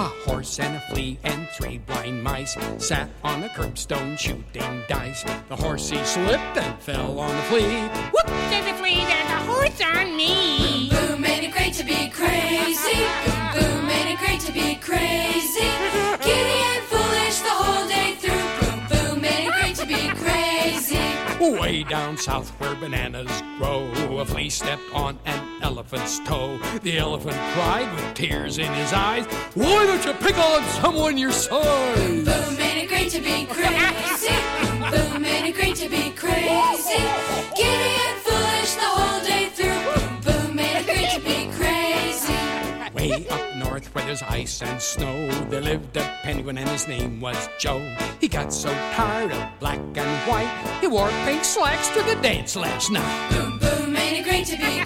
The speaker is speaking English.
horse and a flea and three blind mice sat on a curbstone shooting dice. The horse he slipped and fell on the flea. Whoop, there's a flea, there's a horse on me. Boom, boom, ain't it great to be crazy? Boom, boom, ain't it great to be crazy? Giddy and foolish the whole day through. Boom, boom, ain't it great to be crazy? Way down south where bananas grow, a flea stepped on an elephant's toe. The elephant cried with tears in his eyes, Why don't you pick on someone your size? Boom, boom, ain't it great to be crazy? Boom, boom, ain't it great to be crazy? Giddy and foolish the whole day through. Boom, boom, ain't it great to be crazy? Way up north where there's ice and snow, there lived a penguin and his name was Joe. He got so tired of black and white, he wore pink slacks to the dance last night. Boom, boom, ain't it great to be